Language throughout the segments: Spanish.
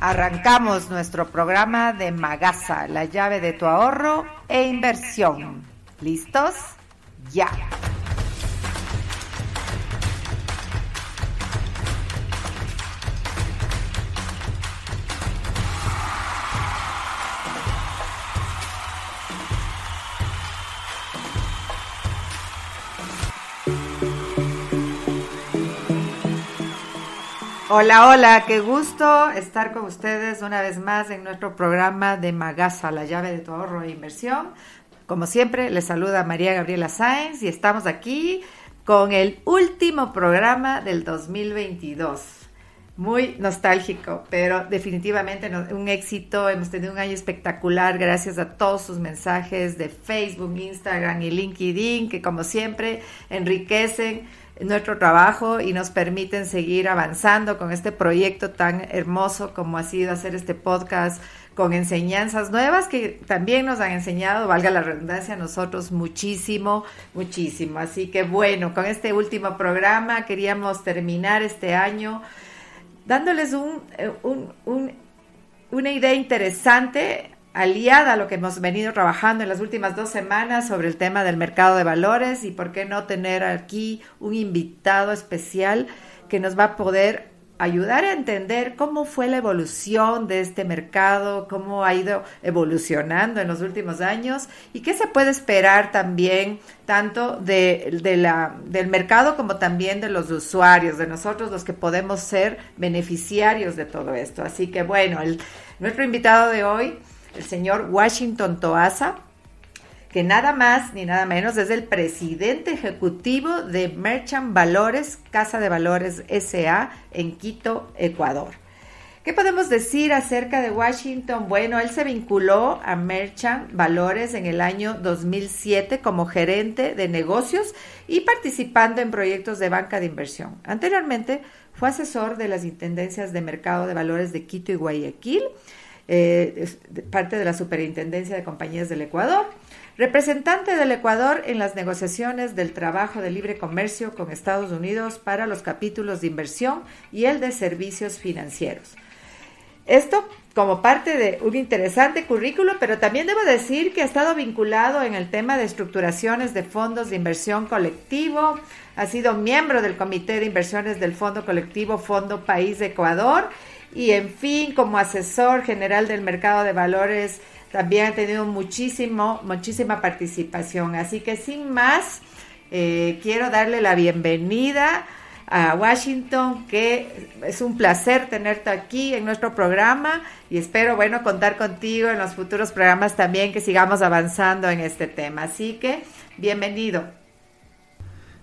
Arrancamos nuestro programa de Magasa, la llave de tu ahorro e inversión. ¿Listos? Ya. Hola, hola, qué gusto estar con ustedes una vez más en nuestro programa de Magasa, la llave de tu ahorro e inversión. Como siempre, les saluda María Gabriela Sáenz y estamos aquí con el último programa del 2022. Muy nostálgico, pero definitivamente un éxito. Hemos tenido un año espectacular gracias a todos sus mensajes de Facebook, Instagram y LinkedIn, que como siempre enriquecen nuestro trabajo y nos permiten seguir avanzando con este proyecto tan hermoso como ha sido hacer este podcast con enseñanzas nuevas que también nos han enseñado, valga la redundancia, a nosotros muchísimo, muchísimo. Así que bueno, con este último programa queríamos terminar este año dándoles un, eh, un, una idea interesante aliada a lo que hemos venido trabajando en las últimas dos semanas sobre el tema del mercado de valores y por qué no tener aquí un invitado especial que nos va a poder ayudar a entender cómo fue la evolución de este mercado, cómo ha ido evolucionando en los últimos años y qué se puede esperar también tanto de, del mercado como también de los usuarios, de nosotros los que podemos ser beneficiarios de todo esto. Así que bueno, el, nuestro invitado de hoy el señor Washington Toasa, que nada más ni nada menos es el presidente ejecutivo de Merchant Valores, Casa de Valores SA en Quito, Ecuador. ¿Qué podemos decir acerca de Washington? Bueno, él se vinculó a Merchant Valores en el año 2007 como gerente de negocios y participando en proyectos de banca de inversión. Anteriormente fue asesor de las Intendencias de Mercado de Valores de Quito y Guayaquil eh, parte de la Superintendencia de Compañías del Ecuador, representante del Ecuador en las negociaciones del trabajo de libre comercio con Estados Unidos para los capítulos de inversión y el de servicios financieros. Esto como parte de un interesante currículo, pero también debo decir que ha estado vinculado en el tema de estructuraciones de fondos de inversión colectivo, ha sido miembro del Comité de Inversiones del Fondo Colectivo Fondo País de Ecuador y en fin, como asesor general del mercado de valores, también ha tenido muchísimo, muchísima participación. Así que sin más, eh, quiero darle la bienvenida a Washington, que es un placer tenerte aquí en nuestro programa y espero, bueno, contar contigo en los futuros programas también que sigamos avanzando en este tema. Así que, bienvenido.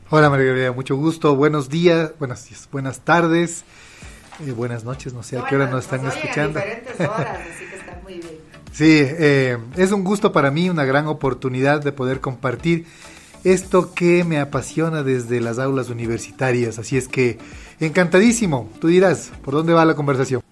Hola María mucho gusto, buenos días, buenas, buenas tardes. Eh, buenas noches, no sé a qué hora nos están escuchando. Sí, eh, es un gusto para mí, una gran oportunidad de poder compartir esto que me apasiona desde las aulas universitarias. Así es que encantadísimo. Tú dirás, ¿por dónde va la conversación?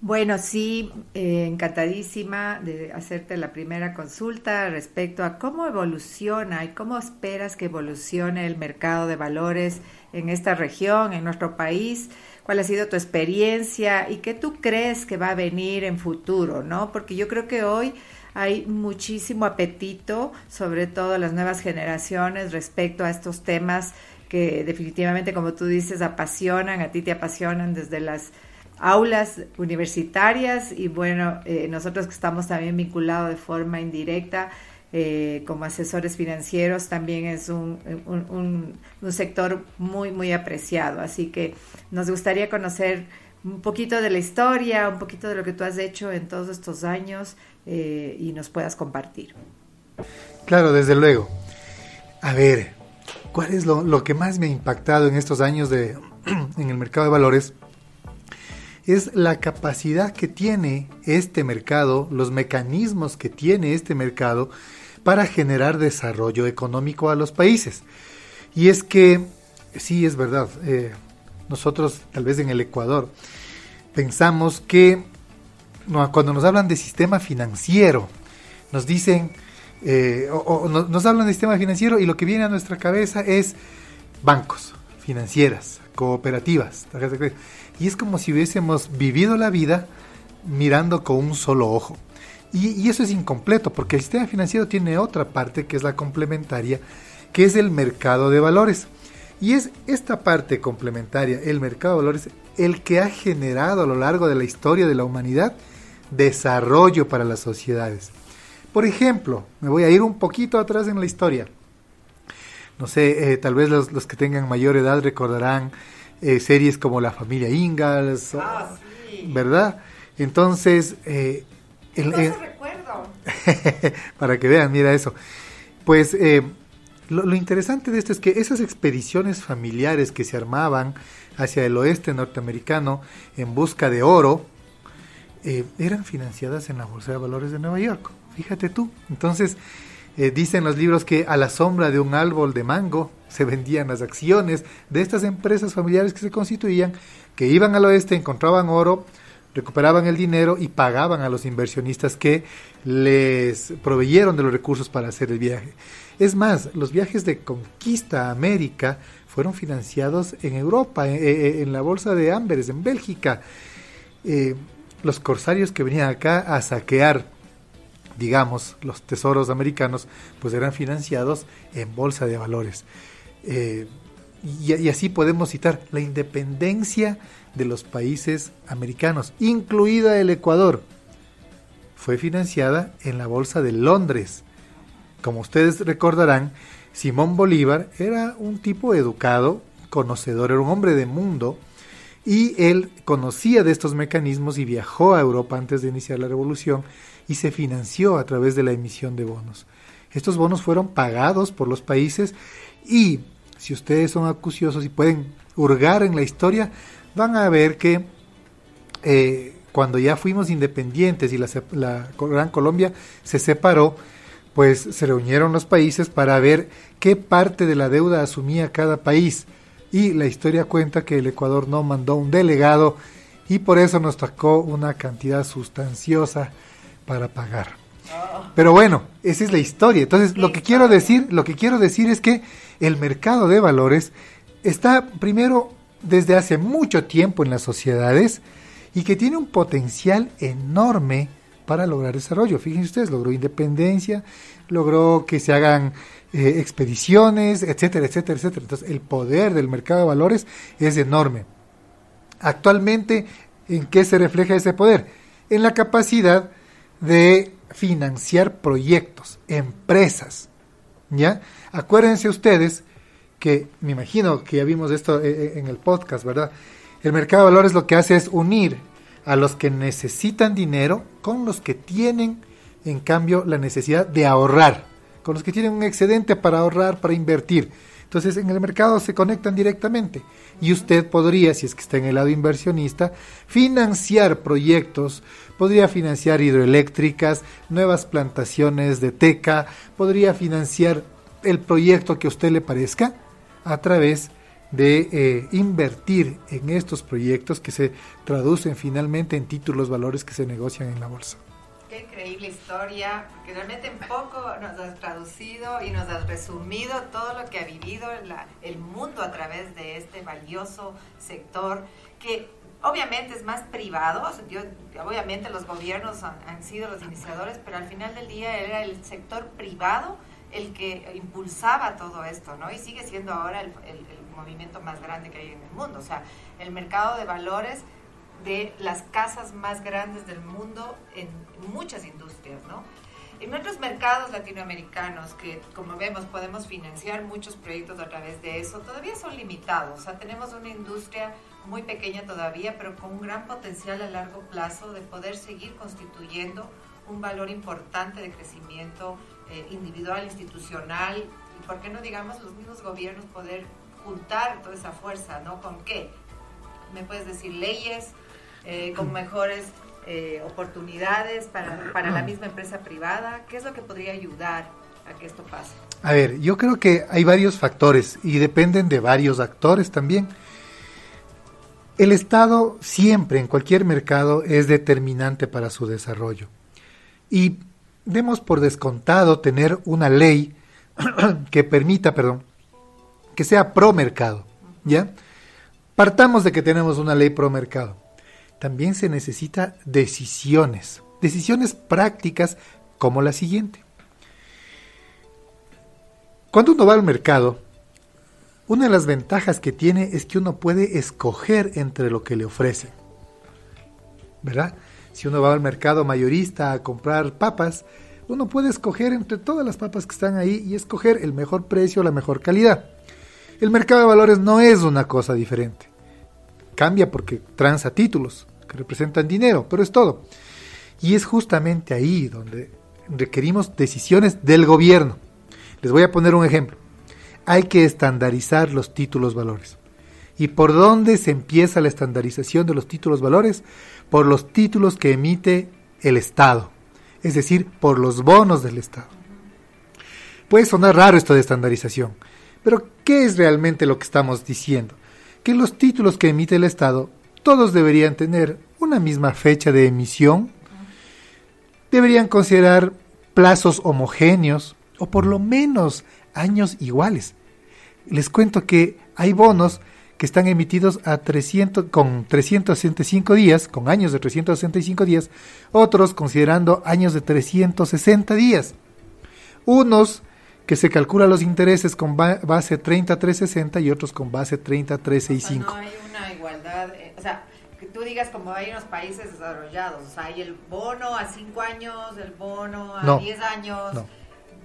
Bueno, sí, eh, encantadísima de hacerte la primera consulta respecto a cómo evoluciona y cómo esperas que evolucione el mercado de valores en esta región, en nuestro país cuál ha sido tu experiencia y qué tú crees que va a venir en futuro, ¿no? Porque yo creo que hoy hay muchísimo apetito, sobre todo las nuevas generaciones, respecto a estos temas que definitivamente, como tú dices, apasionan, a ti te apasionan desde las aulas universitarias y bueno, eh, nosotros que estamos también vinculados de forma indirecta eh, como asesores financieros también es un, un, sector muy, muy apreciado. Así que nos gustaría conocer un poquito de la historia, un poquito de lo que tú has hecho en todos estos años eh, y nos puedas compartir. Claro, desde luego. A ver, ¿Cuál es lo, que más me ha impactado en estos años de, en el mercado de valores? Es la capacidad que tiene este mercado, los mecanismos que tiene este mercado para generar desarrollo económico a los países. Y es que, sí, es verdad, eh, nosotros tal vez en el Ecuador pensamos que cuando nos hablan de sistema financiero, nos dicen eh, o, nos hablan de sistema financiero y lo que viene a nuestra cabeza es bancos, financieras, cooperativas, Y es como si hubiésemos vivido la vida mirando con un solo ojo. Y, y, eso es incompleto, porque el sistema financiero tiene otra parte que es la complementaria, que es el mercado de valores. Y es esta parte complementaria, el mercado de valores, el que ha generado a lo largo de la historia de la humanidad desarrollo para las sociedades. Por ejemplo, me voy a ir un poquito atrás en la historia. No sé, eh, tal vez los, que tengan mayor edad recordarán eh, series como La familia Ingalls, ah, ¿verdad? Entonces, eh, el, recuerdo. para que vean, mira eso. Pues lo, lo, interesante de esto es que esas expediciones familiares que se armaban hacia el oeste norteamericano en busca de oro eran financiadas en la Bolsa de Valores de Nueva York. Fíjate tú. Entonces, eh, dicen los libros que a la sombra de un árbol de mango se vendían las acciones de estas empresas familiares que se constituían, que iban al oeste, encontraban oro, recuperaban el dinero y pagaban a los inversionistas que les proveyeron de los recursos para hacer el viaje. Es más, los viajes de conquista a América fueron financiados en Europa, eh, eh, en, la bolsa de Amberes, en Bélgica. los corsarios que venían acá a saquear digamos, los tesoros americanos, pues eran financiados en bolsa de valores. Eh, y, así podemos citar la independencia de los países americanos, incluida el Ecuador, fue financiada en la bolsa de Londres. Como ustedes recordarán, Simón Bolívar era un tipo educado, conocedor, era un hombre de mundo, y él conocía de estos mecanismos y viajó a Europa antes de iniciar la revolución y se financió a través de la emisión de bonos. Estos bonos fueron pagados por los países y si ustedes son acuciosos y pueden hurgar en la historia, van a ver que eh, cuando ya fuimos independientes y la, la Gran Colombia se separó, pues se reunieron los países para ver qué parte de la deuda asumía cada país. Y la historia cuenta que el Ecuador no mandó un delegado y por eso nos tocó una cantidad sustanciosa para pagar. Pero bueno, esa es la historia. Entonces, lo que quiero decir, lo que quiero decir es que el mercado de valores está primero desde hace mucho tiempo en las sociedades y que tiene un potencial enorme para lograr desarrollo. Fíjense ustedes, logró independencia, logró que se hagan eh, expediciones, etcétera, etcétera, etcétera. Entonces, el poder del mercado de valores es enorme. Actualmente, ¿en qué se refleja ese poder? En la capacidad de financiar proyectos, empresas. ¿Ya? Acuérdense ustedes que, me imagino que ya vimos esto eh, eh, en el podcast, ¿verdad? El mercado de valores lo que hace es unir a los que necesitan dinero con los que tienen, en cambio, la necesidad de ahorrar, con los que tienen un excedente para ahorrar, para invertir. Entonces en el mercado se conectan directamente y usted podría, si es que está en el lado inversionista, financiar proyectos, podría financiar hidroeléctricas, nuevas plantaciones de teca, podría financiar el proyecto que a usted le parezca a través de eh, invertir en estos proyectos que se traducen finalmente en títulos valores que se negocian en la bolsa. Qué increíble historia, porque realmente en poco nos has traducido y nos has resumido todo lo que ha vivido el mundo a través de este valioso sector que obviamente es más privado, obviamente los gobiernos han, sido los iniciadores, pero al final del día era el sector privado el que impulsaba todo esto, ¿no? Y sigue siendo ahora el, movimiento más grande que hay en el mundo. O sea, el mercado de valores de las casas más grandes del mundo en muchas industrias, ¿no? En otros mercados latinoamericanos, que como vemos podemos financiar muchos proyectos a través de eso, todavía son limitados. O sea, tenemos una industria muy pequeña todavía, pero con un gran potencial a largo plazo de poder seguir constituyendo un valor importante de crecimiento eh, individual, institucional, y por qué no digamos los mismos gobiernos poder juntar toda esa fuerza, ¿no? ¿Con qué? ¿Me puedes decir leyes eh, con mejores eh, oportunidades para, para la misma empresa privada? ¿Qué es lo que podría ayudar a que esto pase? A ver, yo creo que hay varios factores y dependen de varios actores también. El Estado siempre en cualquier mercado es determinante para su desarrollo. Y demos por descontado tener una ley que permita, perdón, que sea pro mercado, ¿ya? Partamos de que tenemos una ley pro mercado. También se necesita decisiones, decisiones prácticas como la siguiente. Cuando uno va al mercado, una de las ventajas que tiene es que uno puede escoger entre lo que le ofrecen. ¿Verdad? Si uno va al mercado mayorista a comprar papas, uno puede escoger entre todas las papas que están ahí y escoger el mejor precio, la mejor calidad. El mercado de valores no es una cosa diferente. Cambia porque transa títulos que representan dinero, pero es todo. Y es justamente ahí donde requerimos decisiones del gobierno. Les voy a poner un ejemplo. Hay que estandarizar los títulos valores. ¿Y por dónde se empieza la estandarización de los títulos valores? Por los títulos que emite el Estado, es decir, por los bonos del Estado. Puede sonar raro esto de estandarización, pero ¿qué es realmente lo que estamos diciendo? Que los títulos que emite el Estado, todos deberían tener una misma fecha de emisión, deberían considerar plazos homogéneos o por lo menos años iguales. Les cuento que hay bonos que están emitidos a 300, con 365 días, con años de 365 días, otros considerando años de 360 días. Unos que se calculan los intereses con base 30 y otros con base 30 no hay una igualdad, eh, o sea, que tú digas como hay en los países desarrollados, o sea, hay el bono a 5 años, el bono a 10 años. No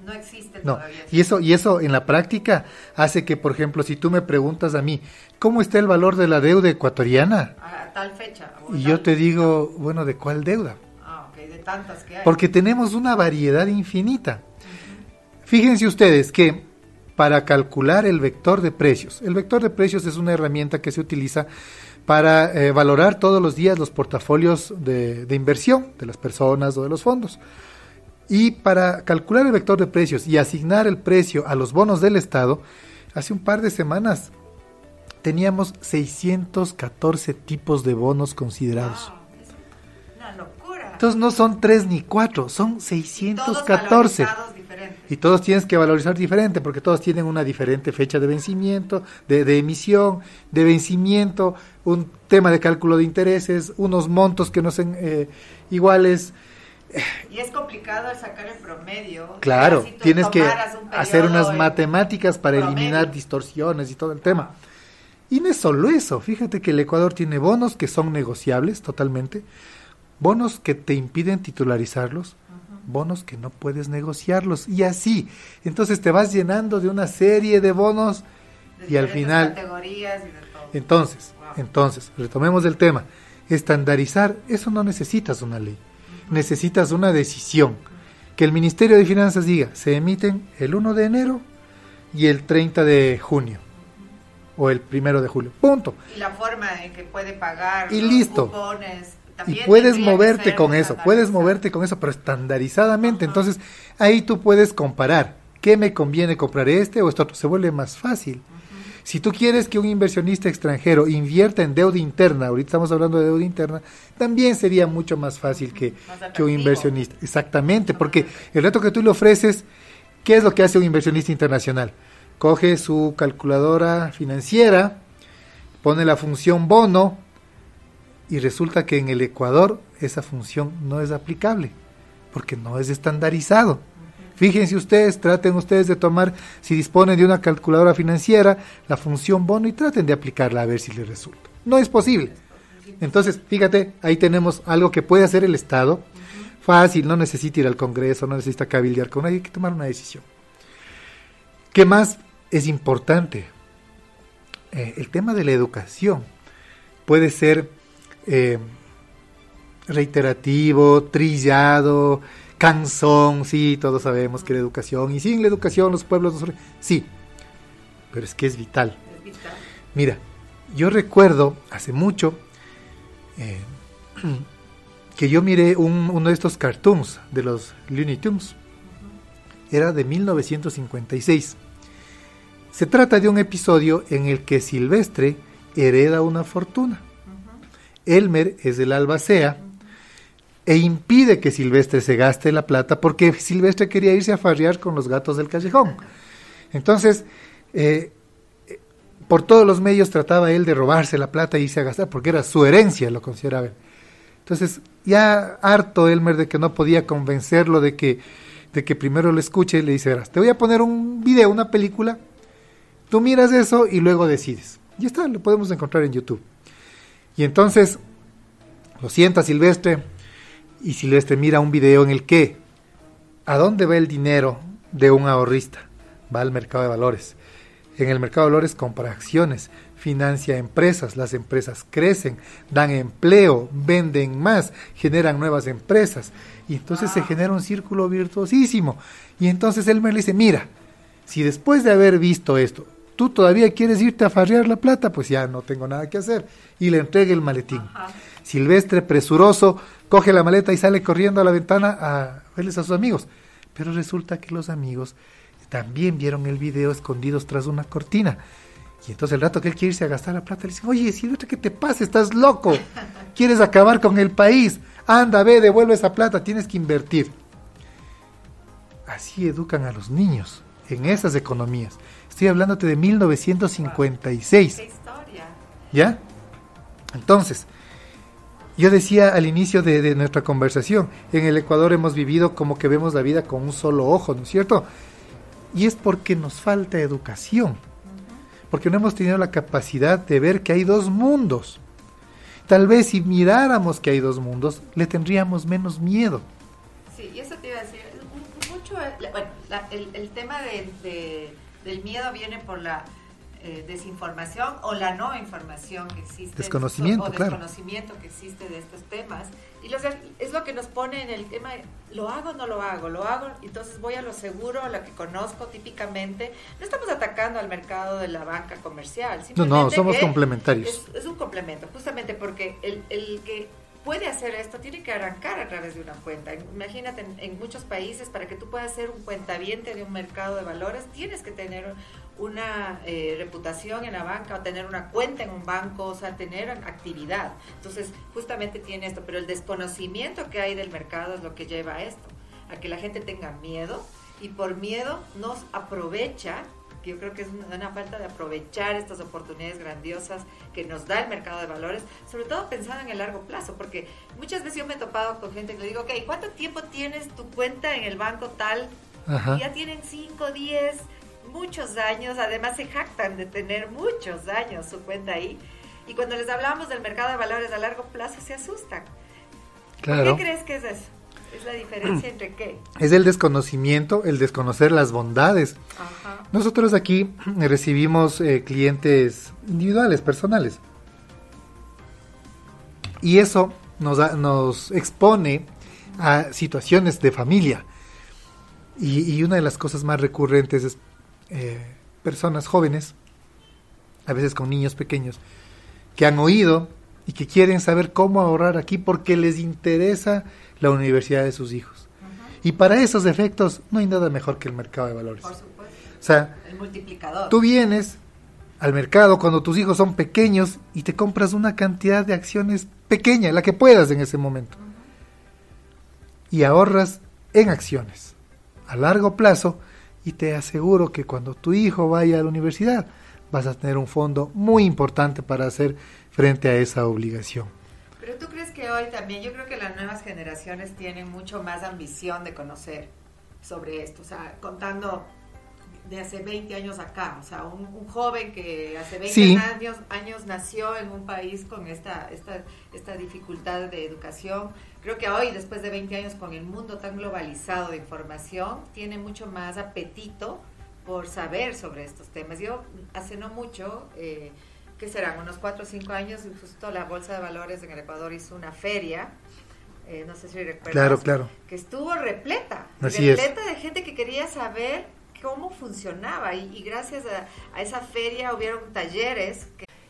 no existe todavía. Y eso, y eso en la práctica hace que, por ejemplo, si tú me preguntas a mí, ¿cómo está el valor de la deuda ecuatoriana? A tal fecha. Y yo te digo, bueno, ¿de cuál deuda? Ah, ok, de tantas que hay. Porque tenemos una variedad infinita. Fíjense ustedes que para calcular el vector de precios, el vector de precios es una herramienta que se utiliza para eh, valorar todos los días los portafolios de, de inversión de las personas o de los fondos. Y para calcular el vector de precios y asignar el precio a los bonos del Estado, hace un par de semanas teníamos 614 tipos de bonos considerados. una locura. Entonces no son 3 ni 4, son 614. Y todos tienes que valorizar diferente, porque todos tienen una diferente fecha de vencimiento, de, emisión, de vencimiento, un tema de cálculo de intereses, unos montos que no son eh, iguales. Y es complicado sacar el promedio. Claro, tienes que hacer unas matemáticas para eliminar distorsiones y todo el tema. Y no es solo eso, fíjate que el Ecuador tiene bonos que son negociables totalmente, bonos que te impiden titularizarlos, bonos que no puedes negociarlos y así. Entonces te vas llenando de una serie de bonos y al final... Categorías y de todo. Entonces, entonces, retomemos el tema. Estandarizar, eso no necesitas una ley necesitas una decisión. Que el Ministerio de Finanzas diga, se emiten el 1 de enero y el 30 de junio o el 1 de julio. Punto. Y la forma en que puede pagar. Y listo. y puedes moverte con eso, puedes moverte con eso, pero estandarizadamente. Entonces, ahí tú puedes comparar. ¿Qué me conviene comprar este o esto otro? Se vuelve más fácil. Si tú quieres que un inversionista extranjero invierta en deuda interna, ahorita estamos hablando de deuda interna, también sería mucho más fácil que, que un inversionista. Exactamente, porque el reto que tú le ofreces, ¿qué es lo que hace un inversionista internacional? Coge su calculadora financiera, pone la función bono, Y resulta que en el Ecuador esa función no es aplicable, porque no es estandarizado. Fíjense ustedes, traten ustedes de tomar, si disponen de una calculadora financiera, la función bono y traten de aplicarla a ver si les resulta. No es posible. Entonces, fíjate, ahí tenemos algo que puede hacer el Estado. Fácil, no necesita ir al Congreso, no necesita cabildear con nadie, hay que tomar una decisión. ¿Qué más es importante? Eh, el tema de la educación puede ser eh, reiterativo, trillado, cansón, sí, todos sabemos que la educación, y sin la educación los pueblos no son... Sí, pero es que es vital. Mira, yo recuerdo hace mucho eh, que yo miré uno de estos cartoons de los Looney Tunes. Era de 1956. Se trata de un episodio en el que Silvestre hereda una fortuna. Elmer es el albacea e impide que Silvestre se gaste la plata porque Silvestre quería irse a farrear con los gatos del callejón. Entonces, eh, por todos los medios trataba él de robarse la plata e irse a gastar porque era su herencia, lo consideraba. Entonces, ya harto Elmer de que no podía convencerlo de que, de que primero lo escuche, le dice, te voy a poner un video, una película, tú miras eso y luego decides. Y está, lo podemos encontrar en YouTube. Y entonces lo sienta Silvestre y Silvestre mira un video en el que ¿a dónde va el dinero de un ahorrista? Va al mercado de valores. En el mercado de valores compra acciones, financia empresas, las empresas crecen, dan empleo, venden más, generan nuevas empresas y entonces se genera un círculo virtuosísimo. Y entonces él me dice, mira, si después de haber visto esto, tú todavía quieres irte a farrear la plata, pues ya no tengo nada que hacer. Y le entrega el maletín. Silvestre, presuroso, coge la maleta y sale corriendo a la ventana a verles a sus amigos. Pero resulta que los amigos también vieron el video escondidos tras una cortina. Y entonces el rato que él quiere irse a gastar la plata, le dice, oye, Silvestre, ¿qué te pasa? Estás loco. ¿Quieres acabar con el país? Anda, ve, devuelve esa plata, tienes que invertir. Así educan a los niños en esas economías. Estoy hablándote de 1956. ¿Qué historia? ¿Ya? Entonces, yo decía al inicio de, nuestra conversación, en el Ecuador hemos vivido como que vemos la vida con un solo ojo, ¿no es cierto? Y es porque nos falta educación, porque no hemos tenido la capacidad de ver que hay dos mundos. Tal vez si miráramos que hay dos mundos, le tendríamos menos miedo. Sí, y eso te iba a decir, mucho, bueno, el, tema de del miedo viene por la eh, desinformación o la no información que existe. Desconocimiento, o desconocimiento que existe de estos temas. Y es lo que nos pone en el tema, lo hago o no lo hago, lo hago, entonces voy a lo seguro, a lo que conozco típicamente. No estamos atacando al mercado de la banca comercial. No, no, somos complementarios. Es, un complemento, justamente porque el, el que puede hacer esto tiene que arrancar a través de una cuenta. Imagínate, en, muchos países, para que tú puedas ser un cuentaviente de un mercado de valores, tienes que tener una eh, reputación en la banca o tener una cuenta en un banco, o sea, tener actividad. Entonces, justamente tiene esto, pero el desconocimiento que hay del mercado es lo que lleva a esto, a que la gente tenga miedo y por miedo nos aprovecha yo creo que es una, falta de aprovechar estas oportunidades grandiosas que nos da el mercado de valores, sobre todo pensando en el largo plazo, porque muchas veces yo me he topado con gente que le digo, ok, ¿cuánto tiempo tienes tu cuenta en el banco tal? Y ya tienen 5, 10, muchos años, además se jactan de tener muchos años su cuenta ahí. Y cuando les hablamos del mercado de valores a largo plazo se asustan. ¿Por qué crees que es eso? ¿Es la diferencia entre qué? Es el desconocimiento, el desconocer las bondades. Nosotros aquí recibimos eh, clientes individuales, personales. Y eso nos, nos expone a situaciones de familia. Y, una de las cosas más recurrentes es eh, personas jóvenes, a veces con niños pequeños, que han oído y que quieren saber cómo ahorrar aquí porque les interesa la universidad de sus hijos. Y para esos efectos no hay nada mejor que el mercado de valores. Por supuesto. O sea, el multiplicador. Tú vienes al mercado cuando tus hijos son pequeños y te compras una cantidad de acciones pequeña, la que puedas en ese momento. Y ahorras en acciones a largo plazo y te aseguro que cuando tu hijo vaya a la universidad vas a tener un fondo muy importante para hacer frente a esa obligación. Pero tú crees que hoy también, yo creo que las nuevas generaciones tienen mucho más ambición de conocer sobre esto, o sea, contando de hace 20 años acá, o sea, un, joven que hace 20 años, años nació en un país con esta, esta, esta dificultad de educación, creo que hoy, después de 20 años con el mundo tan globalizado de información, tiene mucho más apetito por saber sobre estos temas. Yo hace no mucho, eh, que serán unos 4 o 5 años, justo la Bolsa de Valores en el Ecuador hizo una feria eh, no sé si recuerdas, claro, claro. que estuvo repleta, Así repleta de gente que quería saber cómo funcionaba y, y gracias a, a, esa feria hubieron talleres. Que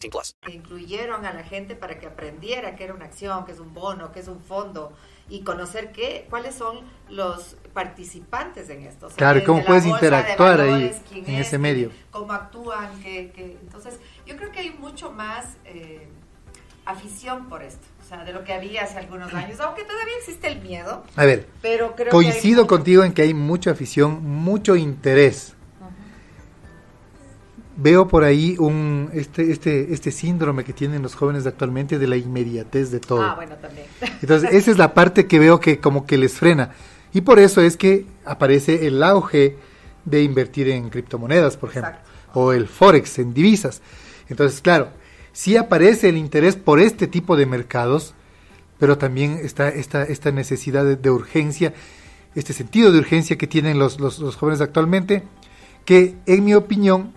18 plus. Incluyeron a la gente para que aprendiera que era una acción, que es un bono, que es un fondo y conocer qué, cuáles son los participantes en esto. O sea, claro, cómo puedes interactuar valores, ahí en es, ese medio. Cómo actúan, que, que, entonces yo creo que hay mucho más eh, afición por esto. O sea, de lo que había hace algunos años, aunque todavía existe el miedo. A ver, pero creo coincido que contigo en que hay mucha afición, mucho interés. Veo por ahí un este este este síndrome que tienen los jóvenes de actualmente de la inmediatez de todo. Ah, bueno, también. Entonces, esa es la parte que veo que como que les frena. Y por eso es que aparece el auge de invertir en criptomonedas, por ejemplo, Exacto. o el forex en divisas. Entonces, claro, sí aparece el interés por este tipo de mercados, pero también está esta, esta necesidad de, de urgencia, este sentido de urgencia que tienen los, los, los, jóvenes actualmente, que en mi opinión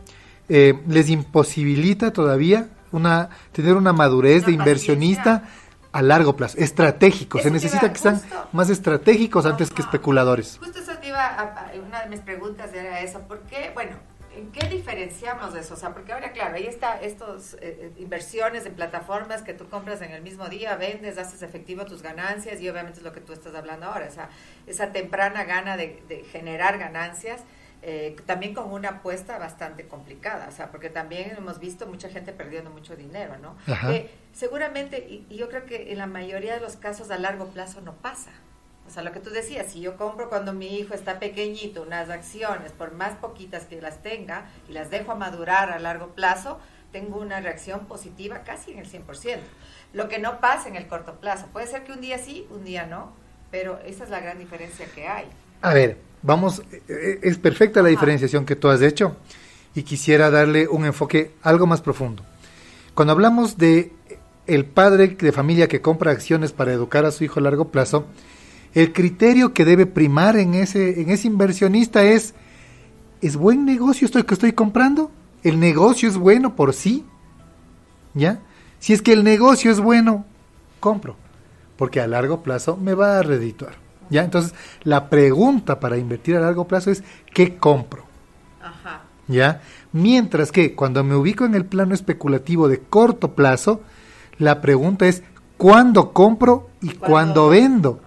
eh, les imposibilita todavía una, tener una madurez Una de inversionista paciencia. a largo plazo, estratégico. Eso Se necesita iba que sean más estratégicos antes que especuladores. Justo eso te iba a, una de mis preguntas era esa, ¿por qué? Bueno, ¿en qué diferenciamos de eso? O sea, porque ahora, claro, ahí está estos eh, inversiones en plataformas que tú compras en el mismo día, vendes, haces efectivo tus ganancias y obviamente es lo que tú estás hablando ahora, esa, esa temprana gana de, de generar ganancias. Eh, también con una apuesta bastante complicada, o sea, porque también hemos visto mucha gente perdiendo mucho dinero, ¿no? Que seguramente, y, y yo creo que en la mayoría de los casos a largo plazo no pasa. O sea, lo que tú decías, si yo compro cuando mi hijo está pequeñito unas acciones, por más poquitas que las tenga, y las dejo a madurar a largo plazo, tengo una reacción positiva casi en el 100%. Lo que no pasa en el corto plazo. Puede ser que un día sí, un día no, pero esa es la gran diferencia que hay. A ver, vamos, eh, es perfecta la diferenciación que tú has hecho y quisiera darle un enfoque algo más profundo. Cuando hablamos de el padre de familia que compra acciones para educar a su hijo a largo plazo, el criterio que debe primar en ese, en ese inversionista es, ¿es buen negocio esto que estoy comprando? ¿El negocio es bueno por sí? ¿Ya? Si es que el negocio es bueno, compro, porque a largo plazo me va a redituar. ¿Ya? Entonces, la pregunta para invertir a largo plazo es, ¿qué compro? Ajá. ¿Ya? Mientras que cuando me ubico en el plano especulativo de corto plazo, la pregunta es, ¿cuándo compro y ¿Cuándo cuándo vendo?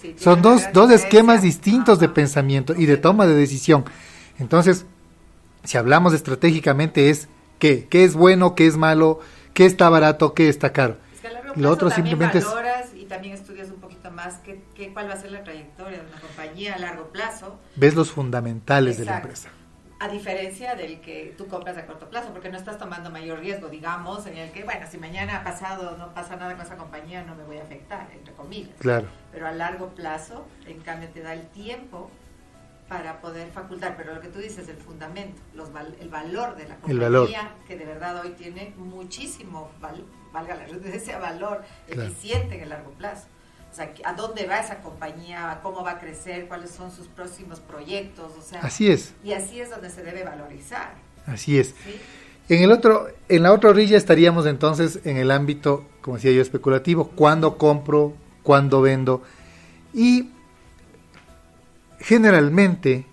Sí, Son dos, dos esquemas distintos de pensamiento y de toma de decisión. Entonces, si hablamos estratégicamente, es qué, qué es bueno, qué es malo, qué está barato, qué está caro. Es que a largo Lo otro simplemente es- valoras y también estudias un poquito más qué, qué- cuál va a ser la trayectoria de una compañía a largo plazo. Ves los fundamentales de la Exacto. empresa. A diferencia del que tú compras a corto plazo, porque no estás tomando mayor riesgo, digamos, en el que, bueno, si mañana ha pasado, no pasa nada con esa compañía, no me voy a afectar, entre comillas. Claro. Pero a largo plazo, en cambio, te da el tiempo para poder facultar. Pero lo que tú dices, el fundamento, los val- el valor de la compañía, valor. que de verdad hoy tiene muchísimo, val- valga la redundancia, valor Claro. eficiente en el largo plazo. O sea, ¿a dónde va esa compañía? ¿Cómo va a crecer? ¿Cuáles son sus próximos proyectos? O sea, Así es, y así es donde se debe valorizar. así es. ¿sí? En el otro, en la otra orilla estaríamos entonces en el ámbito, como decía yo, especulativo, cuándo compro, cuándo vendo. Y generalmente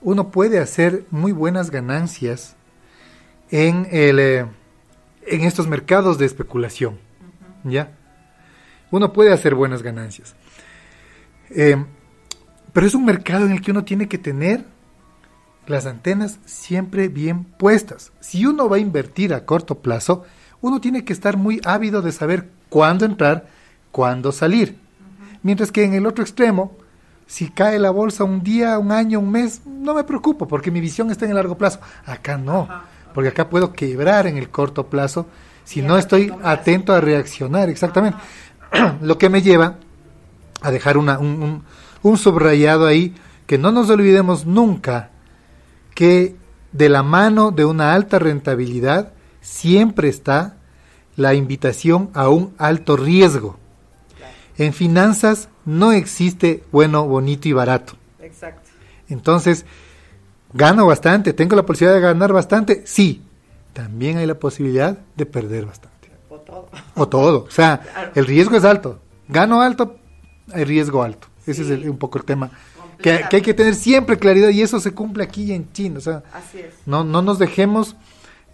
uno puede hacer muy buenas ganancias en, el, eh, en estos mercados de especulación. ¿Ya? Uno puede hacer buenas ganancias. Eh, pero es un mercado en el que uno tiene que tener las antenas siempre bien puestas. Si uno va a invertir a corto plazo, uno tiene que estar muy ávido de saber cuándo entrar, cuándo salir. Mientras que en el otro extremo, si cae la bolsa un día, un año, un mes, no me preocupo porque mi visión está en el largo plazo. Acá no, porque acá puedo quebrar en el corto plazo si no estoy atento a reaccionar. Exactamente. Lo que me lleva a dejar una- un, un- un subrayado ahí, que no nos olvidemos nunca que de la mano de una alta rentabilidad siempre está la invitación a un alto riesgo. En finanzas no existe bueno, bonito y barato. Exacto. Entonces, gano bastante, tengo la posibilidad de ganar bastante, sí. También hay la posibilidad de perder bastante. O todo. O todo. O sea, Claro. el riesgo es alto. Gano alto, hay riesgo alto. Ese es el- un poco el tema. Que, que hay que tener siempre claridad y eso se cumple aquí en China. O sea, Así es. no, no nos dejemos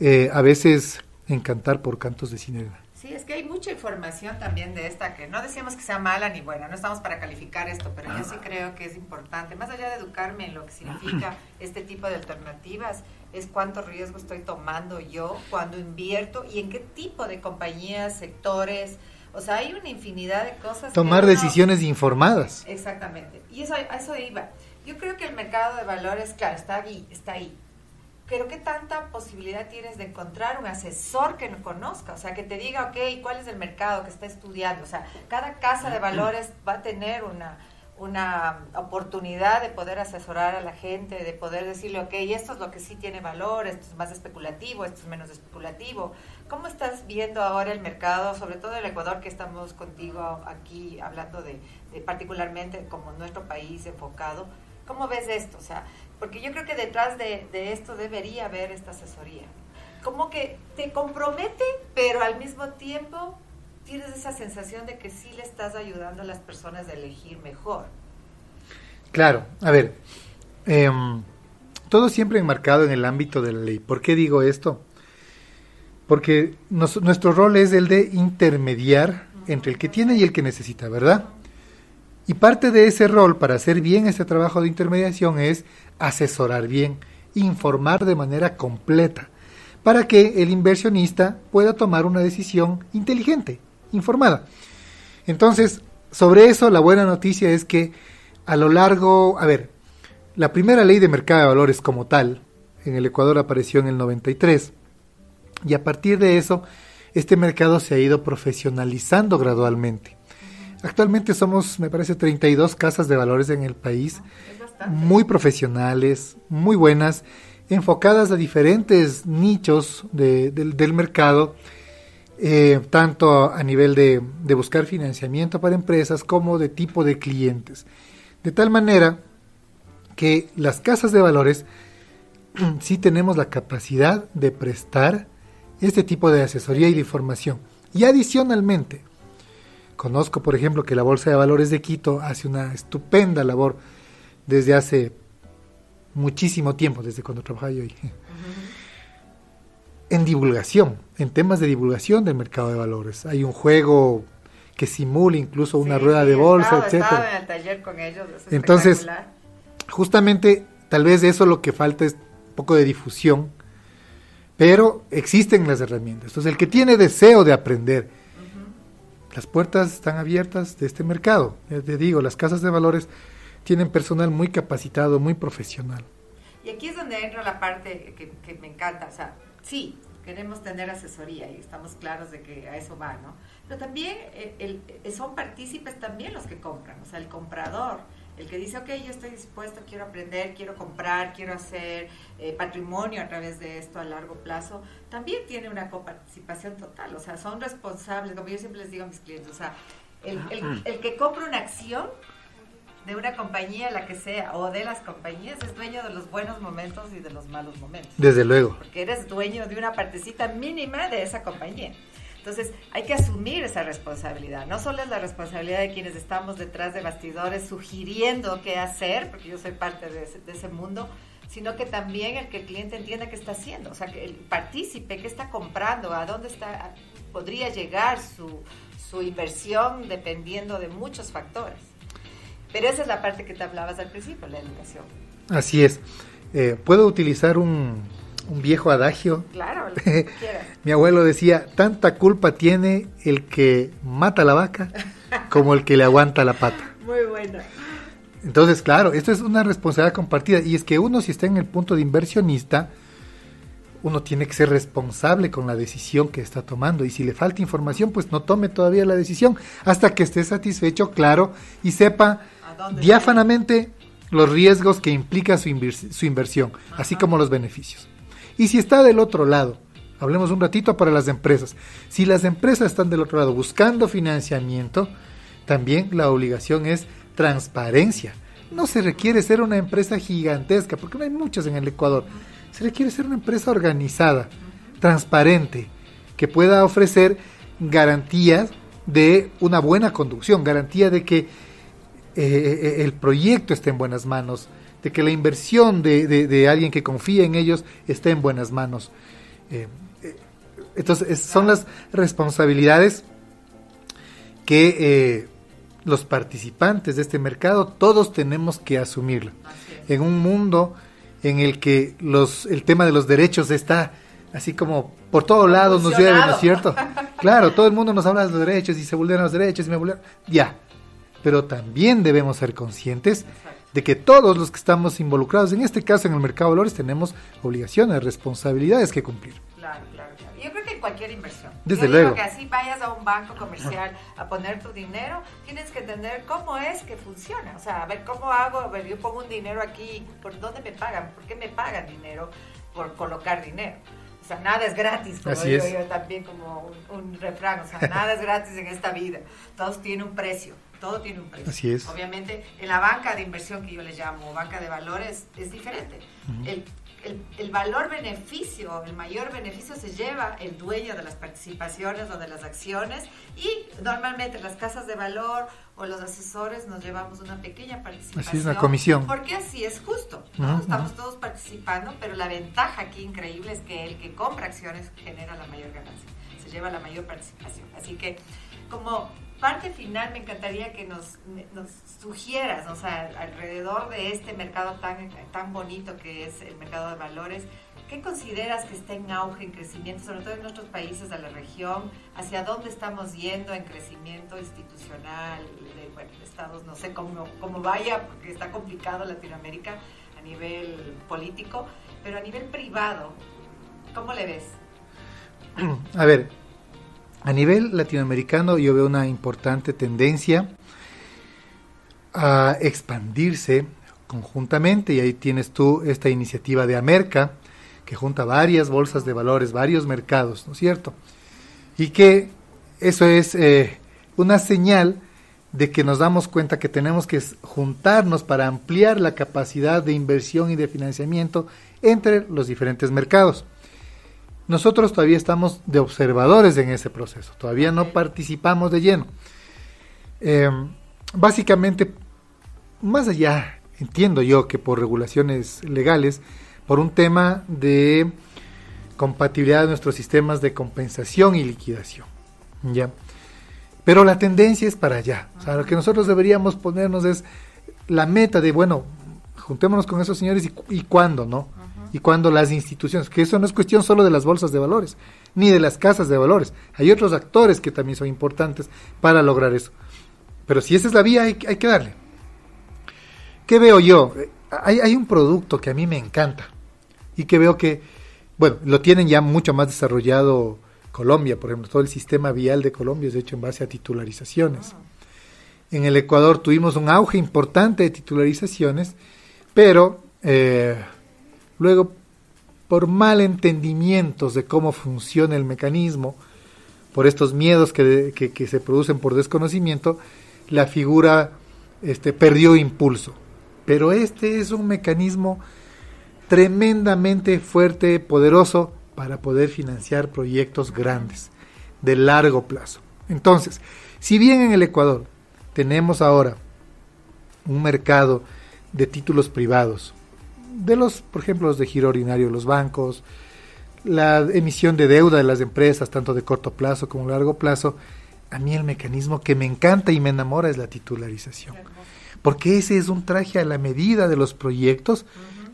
eh, a veces encantar por cantos de sirena. Sí, es que hay mucha información también de esta que no decíamos que sea mala ni buena, no estamos para calificar esto, pero yo sí creo que es importante, más allá de educarme en lo que significa este tipo de alternativas, es cuánto riesgo estoy tomando yo cuando invierto y en qué tipo de compañías, sectores, o sea, hay una infinidad de cosas. Tomar uno- decisiones informadas. Exactamente. Y eso, a eso iba. Yo creo que el mercado de valores, claro, está ahí, está ahí. Pero qué tanta posibilidad tienes de encontrar un asesor que lo conozca, o sea, que te diga, ok, ¿cuál es el mercado que está estudiando? O sea, cada casa de valores va a tener una, una oportunidad de poder asesorar a la gente, de poder decirle, ok, esto es lo que sí tiene valor, esto es más especulativo, esto es menos especulativo. ¿Cómo estás viendo ahora el mercado, sobre todo el Ecuador, que estamos contigo aquí hablando de, de particularmente como nuestro país enfocado? ¿Cómo ves esto? O sea, porque yo creo que detrás de, de esto debería haber esta asesoría. Como que te compromete, pero al mismo tiempo tienes esa sensación de que sí le estás ayudando a las personas a elegir mejor. Claro, a ver, em, todo siempre enmarcado en el ámbito de la ley. ¿Por qué digo esto? Porque nos- nuestro rol es el de intermediar entre el que tiene y el que necesita, ¿verdad? Y parte de ese rol para hacer bien este trabajo de intermediación es asesorar bien, informar de manera completa, para que el inversionista pueda tomar una decisión inteligente, informada. Entonces, sobre eso la buena noticia es que a lo largo, a ver, la primera ley de mercado de valores como tal en el Ecuador apareció en el 93 y a partir de eso este mercado se ha ido profesionalizando gradualmente. Actualmente somos, me parece, 32 casas de valores en el país, Es muy profesionales, muy buenas, enfocadas a diferentes nichos de- del- del mercado, eh, tanto a nivel de, de buscar financiamiento para empresas como de tipo de clientes. De tal manera que las casas de valores sí tenemos la capacidad de prestar este tipo de asesoría y de información. Y adicionalmente, conozco, por ejemplo, que la Bolsa de Valores de Quito hace una estupenda labor desde hace muchísimo tiempo, desde cuando trabajaba yo ahí, en divulgación, en temas de divulgación del mercado de valores. Hay un juego que simula incluso una Sí, rueda de bolsa, estado en el taller con ellos, es Entonces. Justamente, tal vez eso lo que falta es poco de difusión, pero existen las herramientas. Entonces, el que tiene deseo de aprender, las puertas están abiertas de este mercado. Ya te digo, las casas de valores tienen personal muy capacitado, muy profesional. Y aquí es donde entra la parte que, que me encanta. O sea, sí, queremos tener asesoría y estamos claros de que a eso va, ¿no? Pero también eh, el, el- son partícipes también los que compran, o sea, el comprador, el que dice, ok, yo estoy dispuesto, quiero aprender, quiero comprar, quiero hacer eh, patrimonio a través de esto a largo plazo, también tiene una coparticipación total, o sea, son responsables, como yo siempre les digo a mis clientes, o sea, el, el- el que compra una acción de una compañía, la que sea, o de las compañías, es dueño de los buenos momentos y de los malos momentos Desde luego. porque eres dueño de una partecita mínima de esa compañía. Entonces, hay que asumir esa responsabilidad. No solo es la responsabilidad de quienes estamos detrás de bastidores sugiriendo qué hacer, porque yo soy parte de ese, mundo, sino que también el que el cliente entienda qué está haciendo. O sea, que el partícipe, qué está comprando, a dónde está, podría llegar su, su inversión dependiendo de muchos factores. Pero esa es la parte que te hablabas al principio, la educación. Así es. Eh, Puedo utilizar un, un viejo adagio. Claro, lo que. Mi abuelo decía, tanta culpa tiene el que mata la vaca como el que le aguanta la pata. Muy buena. Entonces, claro, esto es una responsabilidad compartida. Y es que uno, si está en el punto de inversionista, uno tiene que ser responsable con la decisión que está tomando. Y si le falta información, pues no tome todavía la decisión hasta que esté satisfecho, claro, y sepa ¿A dónde diáfanamente los riesgos que implica su, invers- su inversión, así como los beneficios. Y si está del otro lado, hablemos un ratito para las empresas. Si las empresas están del otro lado buscando financiamiento, también la obligación es transparencia. No se requiere ser una empresa gigantesca, porque no hay muchas en el Ecuador. Se requiere ser una empresa organizada, transparente, que pueda ofrecer garantías de una buena conducción, garantía de que eh, eh, el proyecto esté en buenas manos, de que la inversión de, de- de alguien que confía en ellos esté en buenas manos. Eh, eh, entonces, es- son las responsabilidades que eh, los participantes de este mercado todos tenemos que asumirla. En un mundo en el que los, el tema de los derechos está así como por todos lados nos llueve, ¿no es cierto? Claro, todo el mundo nos habla de los derechos y se vulneran los derechos y me vulneran. Ya, pero también debemos ser conscientes de que todos los que estamos involucrados, en este caso en el mercado de valores, tenemos obligaciones, responsabilidades que cumplir. Claro, claro, claro. Yo creo que en cualquier inversión. Desde Yo digo luego. que así vayas a un banco comercial a poner tu dinero, tienes que entender cómo es que funciona. O sea, a ver cómo hago, a ver, yo pongo un dinero aquí, ¿por dónde me pagan? ¿Por qué me pagan dinero por colocar dinero? O sea, nada es gratis, como Así digo es. yo también como un, un refrán. O sea, nada es gratis en esta vida. Todo tiene un precio. Todo tiene un precio. Así es. Obviamente, en la banca de inversión que yo le llamo, banca de valores, es diferente. el, el, el valor beneficio, el mayor beneficio se lleva el dueño de las participaciones o de las acciones y normalmente las casas de valor o los asesores nos llevamos una pequeña participación. Así es, una comisión. Porque así es justo. ¿no? Ujú, Estamos ujú. todos participando, pero la ventaja aquí increíble es que el que compra acciones genera la mayor ganancia, se lleva la mayor participación. Así que como parte final me encantaría que nos, nos sugieras, o sea, alrededor de este mercado tan, tan bonito que es el mercado de valores, ¿qué consideras que está en auge, en crecimiento, sobre todo en nuestros países de la región? ¿Hacia dónde estamos yendo en crecimiento institucional, de, bueno, estados, no sé cómo, cómo vaya, porque está complicado Latinoamérica a nivel político, pero a nivel privado, ¿cómo le ves? A ver, a nivel latinoamericano yo veo una importante tendencia a expandirse conjuntamente y ahí tienes tú esta iniciativa de Amerca que junta varias bolsas de valores, varios mercados, ¿no es cierto? Y que eso es eh, una señal de que nos damos cuenta que tenemos que juntarnos para ampliar la capacidad de inversión y de financiamiento entre los diferentes mercados. Nosotros todavía estamos de observadores en ese proceso, todavía no participamos de lleno. Eh, básicamente, más allá, entiendo yo que por regulaciones legales, por un tema de compatibilidad de nuestros sistemas de compensación y liquidación. ¿ya? Pero la tendencia es para allá. O sea, lo que nosotros deberíamos ponernos es la meta de, bueno, juntémonos con esos señores y, cu- y cuándo, ¿no? Y cuando las instituciones, que eso no es cuestión solo de las bolsas de valores, ni de las casas de valores, hay otros actores que también son importantes para lograr eso. Pero si esa es la vía, hay, hay que darle. ¿Qué veo yo? Hay, hay un producto que a mí me encanta y que veo que, bueno, lo tienen ya mucho más desarrollado Colombia, por ejemplo, todo el sistema vial de Colombia es hecho en base a titularizaciones. En el Ecuador tuvimos un auge importante de titularizaciones, pero eh, luego, por mal entendimientos de cómo funciona el mecanismo, por estos miedos que, que, que se producen por desconocimiento, la figura este, perdió impulso. Pero este es un mecanismo tremendamente fuerte, poderoso, para poder financiar proyectos grandes, de largo plazo. Entonces, si bien en el Ecuador tenemos ahora un mercado de títulos privados, de los, por ejemplo, los de giro ordinario, los bancos, la emisión de deuda de las empresas, tanto de corto plazo como de largo plazo, a mí el mecanismo que me encanta y me enamora es la titularización. Porque ese es un traje a la medida de los proyectos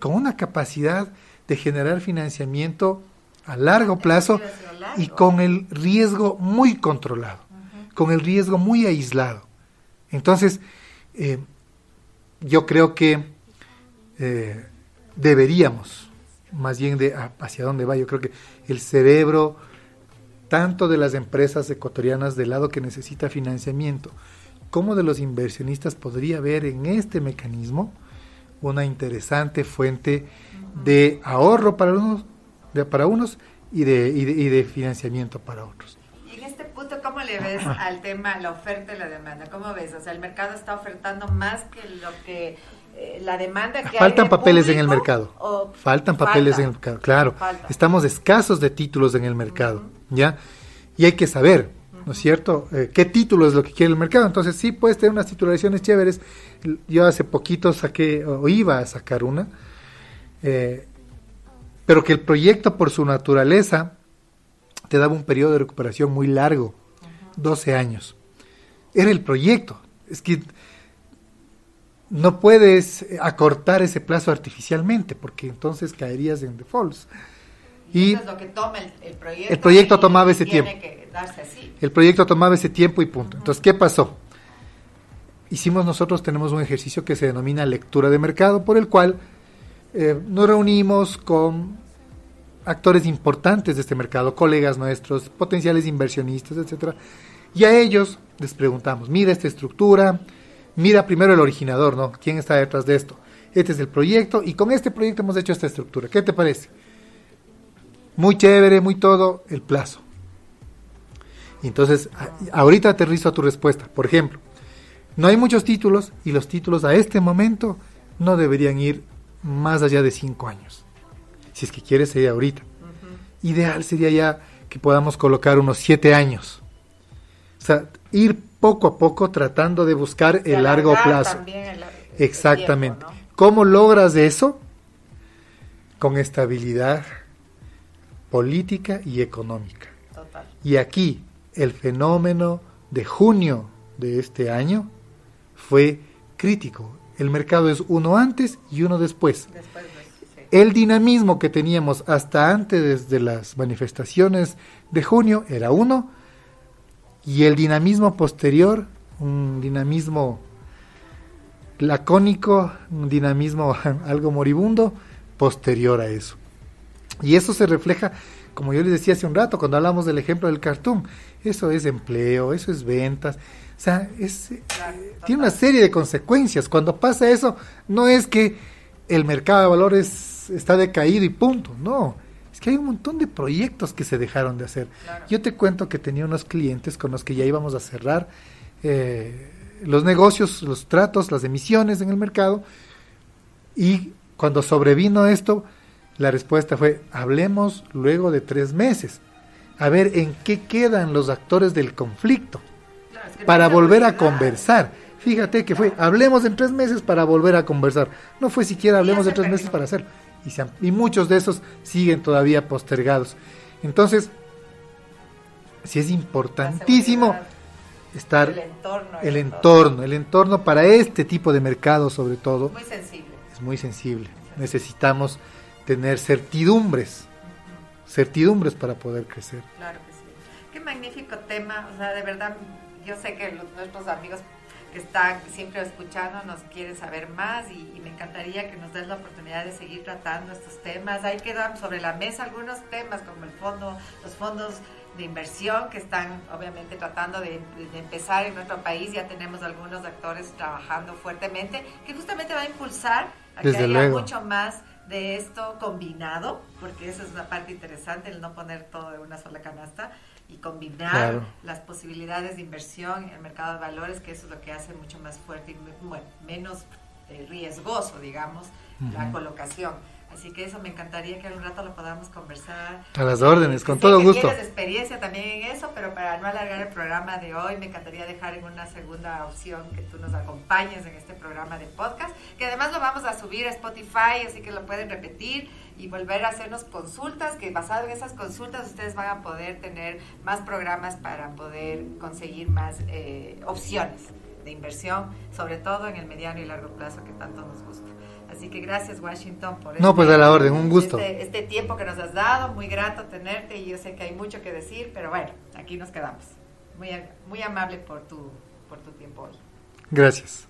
con una capacidad de generar financiamiento a largo plazo y con el riesgo muy controlado, con el riesgo muy aislado. Entonces, eh, yo creo que eh, deberíamos, más bien de hacia dónde va, yo creo que el cerebro, tanto de las empresas ecuatorianas del lado que necesita financiamiento, como de los inversionistas, podría ver en este mecanismo una interesante fuente de ahorro para unos, de, para unos y de, y de, y de financiamiento para otros. Y en este punto, ¿cómo le ves al tema, la oferta y la demanda? ¿Cómo ves? O sea, el mercado está ofertando más que lo que eh, la demanda que Faltan hay de papeles en el mercado. o Faltan papeles en el mercado, claro. Falta. Estamos escasos de títulos en el mercado, ¿ya? Y hay que saber, ¿no es cierto? Eh, ¿Qué título es lo que quiere el mercado? Entonces, sí, puedes tener unas titularizaciones chéveres. Yo hace poquito saqué, o iba a sacar una, eh, pero que el proyecto por su naturaleza te daba un periodo de recuperación muy largo, 12 años. Era el proyecto. Es que no puedes acortar ese plazo artificialmente, porque entonces caerías en defaults. Y Eso es lo que toma el, el proyecto. El proyecto tomaba ese tiempo. que el proyecto tomaba ese tiempo y punto. Entonces, ¿qué pasó? Hicimos nosotros, tenemos un ejercicio que se denomina lectura de mercado, por el cual eh, nos reunimos con actores importantes de este mercado, colegas nuestros, potenciales inversionistas, etcétera, y a ellos les preguntamos, mira esta estructura, mira primero el originador, ¿no? ¿Quién está detrás de esto? Este es el proyecto y con este proyecto hemos hecho esta estructura. ¿Qué te parece? Muy chévere, muy todo, el plazo. Entonces, ahorita aterrizo a tu respuesta. Por ejemplo, no hay muchos títulos y los títulos a este momento no deberían ir más allá de cinco años. Si es que quieres sería ahorita. Ideal sería ya que podamos colocar unos siete años. O sea, ir poco a poco tratando de buscar Y el largo plazo. el Exactamente. tiempo, ¿no? ¿Cómo logras eso? Con estabilidad política y económica. Total. Y aquí el fenómeno de junio de este año fue crítico. El mercado es uno antes y uno después. Después de sí. El dinamismo que teníamos hasta antes de las manifestaciones de junio era uno y el dinamismo posterior, un dinamismo lacónico, un dinamismo algo moribundo posterior a eso. Y eso se refleja, como yo les decía hace un rato, cuando hablamos del ejemplo del cartoon, eso es empleo, eso es ventas, o sea, es, eh, tiene una serie de consecuencias. Cuando pasa eso, no es que el mercado de valores está decaído y punto, no. Es que hay un montón de proyectos que se dejaron de hacer. Yo te cuento que tenía unos clientes con los que ya íbamos a cerrar eh, los negocios, los tratos, las emisiones en el mercado. Y cuando sobrevino esto, la respuesta fue, hablemos luego de tres meses, a ver en qué quedan los actores del conflicto, para volver a conversar. Fíjate que fue, hablemos en tres meses para volver a conversar. No fue siquiera hablemos en tres meses para hacerlo. Y, se han- y muchos de esos siguen todavía postergados. Entonces, sí es importantísimo estar el entorno. el entorno, el entorno para este tipo de mercado sobre todo Muy sensible. es muy sensible. Necesitamos tener certidumbres, certidumbres para poder crecer. Claro que sí. Qué magnífico tema, o sea, de verdad, yo sé que los, nuestros amigos que están siempre escuchando nos quieren saber más y, y, me encantaría que nos des la oportunidad de seguir tratando estos temas. Ahí quedan sobre la mesa algunos temas como el fondo, los fondos de inversión que están obviamente tratando de, de, empezar en nuestro país. Ya tenemos algunos actores trabajando fuertemente que justamente va a impulsar a Desde que haya luego. mucho más de esto combinado, porque esa es una parte interesante, el no poner todo en una sola canasta y combinar Claro. las posibilidades de inversión en el mercado de valores, que eso es lo que hace mucho más fuerte y bueno, menos eh, riesgoso, digamos, la colocación. Así que eso me encantaría que algún rato lo podamos conversar. A las órdenes, con Sé todo que gusto. Tienes experiencia también en eso, pero para no alargar el programa de hoy, me encantaría dejar en una segunda opción que tú nos acompañes en este programa de podcast, que además lo vamos a subir a Spotify, así que lo pueden repetir y volver a hacernos consultas, que basado en esas consultas ustedes van a poder tener más programas para poder conseguir más eh, opciones de inversión, sobre todo en el mediano y largo plazo que tanto nos gusta. Así que gracias Washington por No, pues a la orden, un gusto. Este, este tiempo que nos has dado, muy grato tenerte y yo sé que hay mucho que decir, pero bueno, aquí nos quedamos. Muy, muy amable por tu, por tu tiempo hoy. Gracias.